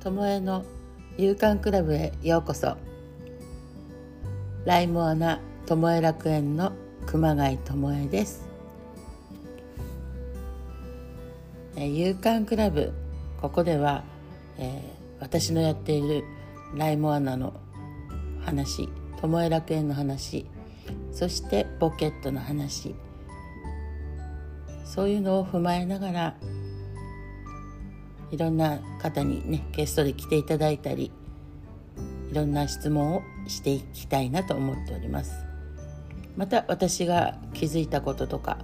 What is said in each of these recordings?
ともえの夕刊クラブへようこそ。ライモアナともえ楽園の熊谷ともえです。夕刊クラブここでは、えー、私のやっているライモアナの話ともえ楽園の話そしてポケットの話そういうのを踏まえながらいろんな方にねゲストで来ていただいたりいろんな質問をしていきたいなと思っております。また私が気づいたこととか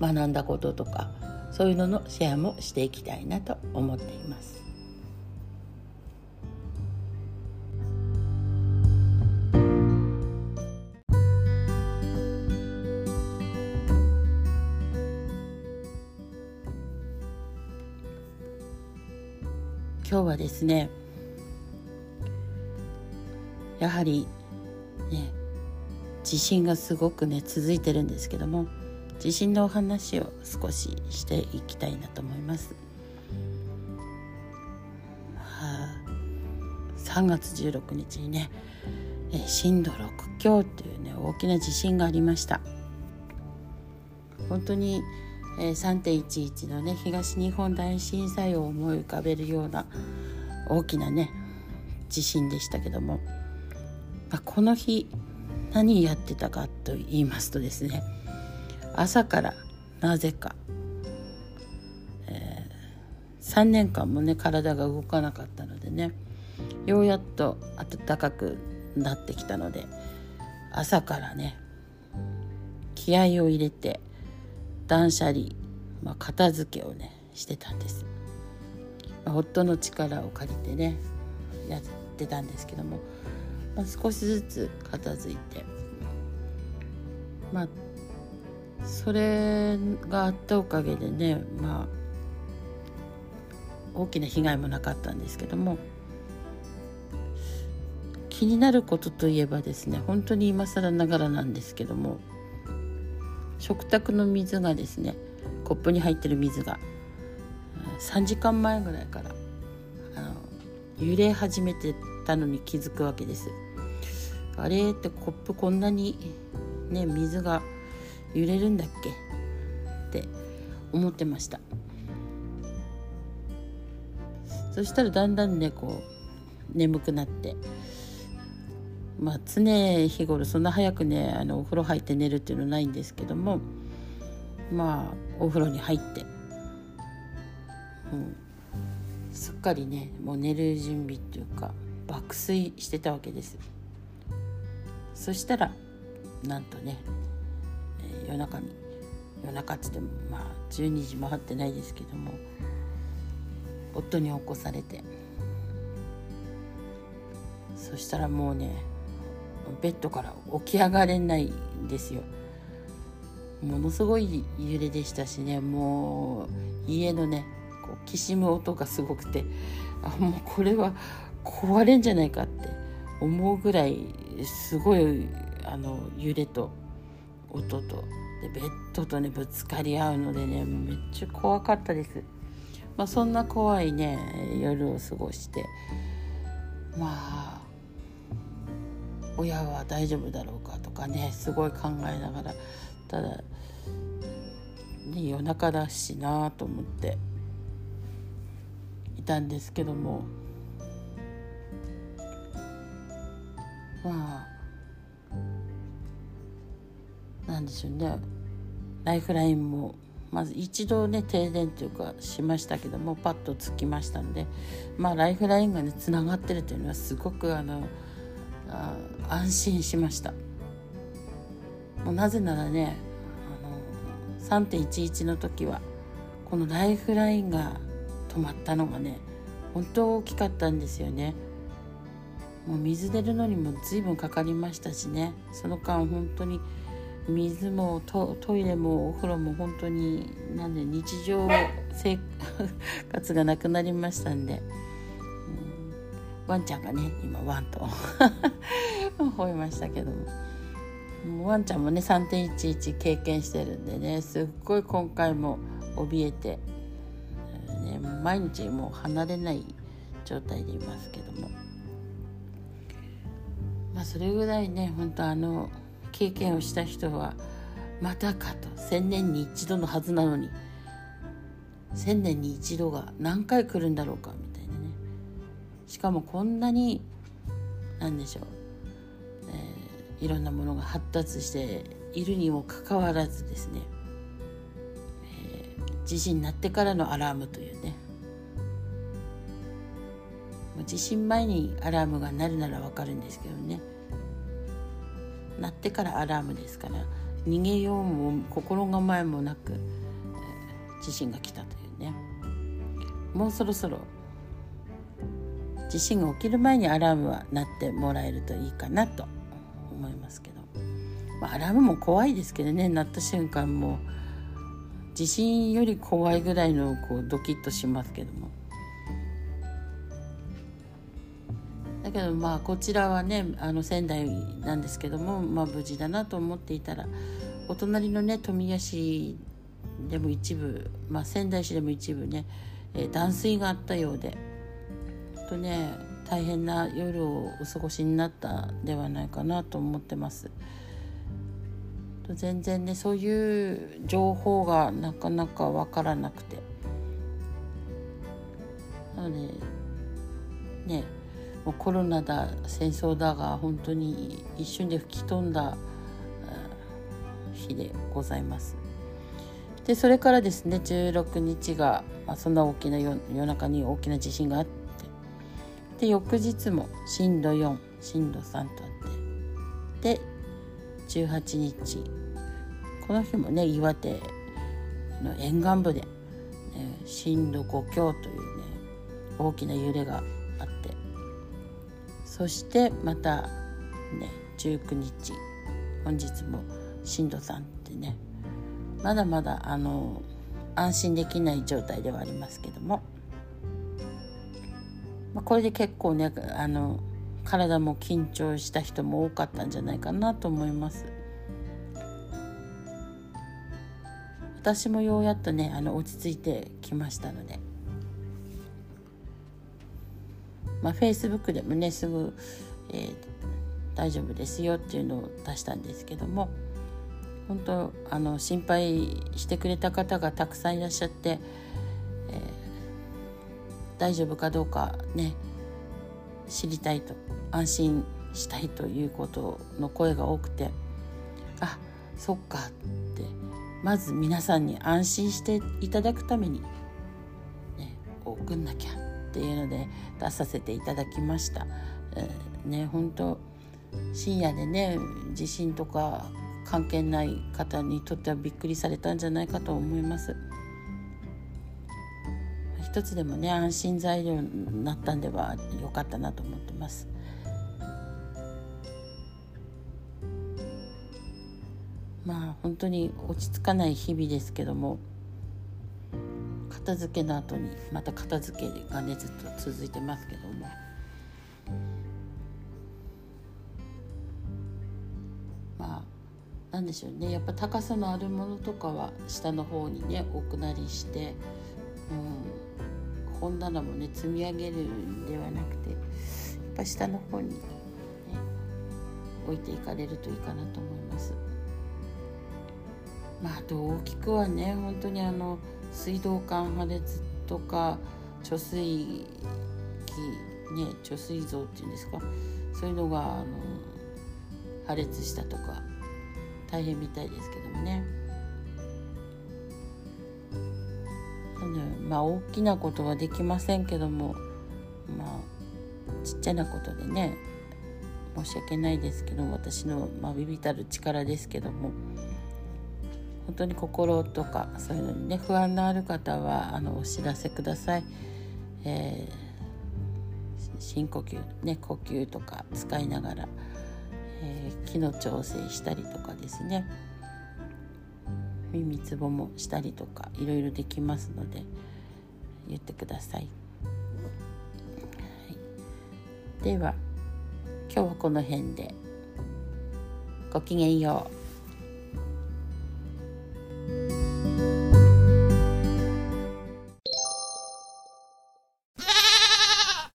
学んだこととかそういうののシェアもしていきたいなと思っています。今日はですねやはりね地震がすごくね続いてるんですけども地震のお話を少ししていきたいなと思います。はあ、3月16日にね震度6強というね大きな地震がありました。本当にえ3.11のね東日本大震災を思い浮かべるような大きなね地震でしたけども、まあ、この日何やってたかと言いますとですね朝からなぜか、えー、3年間もね体が動かなかったのでねようやっと暖かくなってきたので朝からね気合を入れて断捨離、まあ、片付けをねしてたんです、まあ、夫の力を借りてねやってたんですけども、まあ、少しずつ片付いてまあそれがあったおかげでねまあ大きな被害もなかったんですけども気になることといえばですね本当に今更ながらなんですけども食卓の水がですねコップに入ってる水が3時間前ぐらいからあの揺れ始めてたのに気づくわけです。あれってコップこんなにね水が揺れるんだっけ？って思ってましたそしたらだんだんねこう眠くなってまあ常日頃そんな早くねあのお風呂入って寝るっていうのないんですけどもまあお風呂に入って、うん、すっかりねもう寝る準備っていうか爆睡してたわけです。そしたらなんとね、えー、夜中に夜中っつってもまあ12時回ってないですけども夫に起こされてそしたらもうねベッドから起き上がれないんですよ。ものすごい揺れでしたしね。もう家のねこうきしむ音がすごくてあもうこれは壊れんじゃないかって思うぐらいすごいあの揺れと音とでベッドとねぶつかり合うのでねめっちゃ怖かったです。まあ、そんな怖いね夜を過ごして。まあ親は大丈夫だろうかとかねすごい考えながらただ、ね、夜中だしなと思っていたんですけども。まあなんでしょうね。ライフラインもまず一度ね停電というかしましたけどもパッとつきましたのでまあライフラインがねつながってるというのはすごくあの安心しました。もうなぜならねあの3.11の時はこのライフラインが止まったのがね本当大きかったんですよね。もう水出るのにも随分かかりましたしね。その間本当に水もトイレもお風呂も本当になんで日常生活がなくなりましたんで。ワンちゃんがね今ワンと。吠えましたけども。ワンちゃんもね3.11経験してるんでねすっごい今回も怯えて、ね、毎日もう離れない状態でいますけども。まあそれぐらいね本当あの経験をした人はまたかと。1,000年に一度のはずなのに。1,000年に一度が何回来るんだろうかみたいな。しかもこんなに何でしょう、えー、いろんなものが発達しているにもかかわらずですね、えー、地震になってからのアラームというね地震前にアラームが鳴るならわかるんですけどね鳴ってからアラームですから逃げようも心構えもなく、えー、地震が来たというね。もうそろそろ地震が起きる前にアラームは鳴ってもらえるといいかなと思いますけど、まあ、アラームも怖いですけどね。鳴った瞬間も地震より怖いぐらいのこうドキッとしますけども。だけどまあこちらはねあの仙台なんですけども、まあ、無事だなと思っていたらお隣のね富谷市でも一部、まあ、仙台市でも一部ね、断水があったようでとね大変な夜をお過ごしになったではないかなと思ってます。全然ねそういう情報がなかなか分からなくてなのでねもうコロナだ戦争だが本当に一瞬で吹き飛んだ日でございます。でそれからですね16日が、まあ、そんな大きな夜中に大きな地震があってで翌日も震度4震度3とあって。で18日この日もね岩手の沿岸部で、ね、震度5強というね大きな揺れがあって。そしてまたね19日本日も震度3ってね。まだまだあの安心できない状態ではありますけども、まあ、これで結構ねあの体も緊張した人も多かったんじゃないかなと思います。私もようやっとねあの落ち着いてきましたので。まあ、Facebook でもねすぐ、えー、大丈夫ですよっていうのを出したんですけども本当あの心配してくれた方がたくさんいらっしゃって、大丈夫かどうかね知りたいと安心したいということの声が多くてあそっかってまず皆さんに安心していただくためにね送んなきゃっていうので出させていただきました。えー、ね本当深夜でね地震とか関係ない方にとってはびっくりされたんじゃないかと思います。一つでもね安心材料になったんでは良かったなと思ってます。まあ本当に落ち着かない日々ですけども片付けの後にまた片付けがねずっと続いてますけどもまあなんでしょうねやっぱ高さのあるものとかは下の方にね置くなりして、うん、本棚もね積み上げるんではなくてやっぱ下の方に、ね、置いていかれるといいかなと思います。まあ、あと大きくはね本当にあの水道管破裂とか貯水器ね貯水像っていうんですかそういうのがあの破裂したとか大変みたいですけどもねね。まあ大きなことはできませんけどもまあちっちゃなことでね申し訳ないですけど私の、まあ、ビビたる力ですけども本当に心とかそういうのにね不安のある方はあのお知らせください。えー、深呼吸ね呼吸とか使いながら、えー、気の調整したりとかですね耳つぼもしたりとかいろいろできますので言ってください。はい、では今日はこの辺でごきげんよう。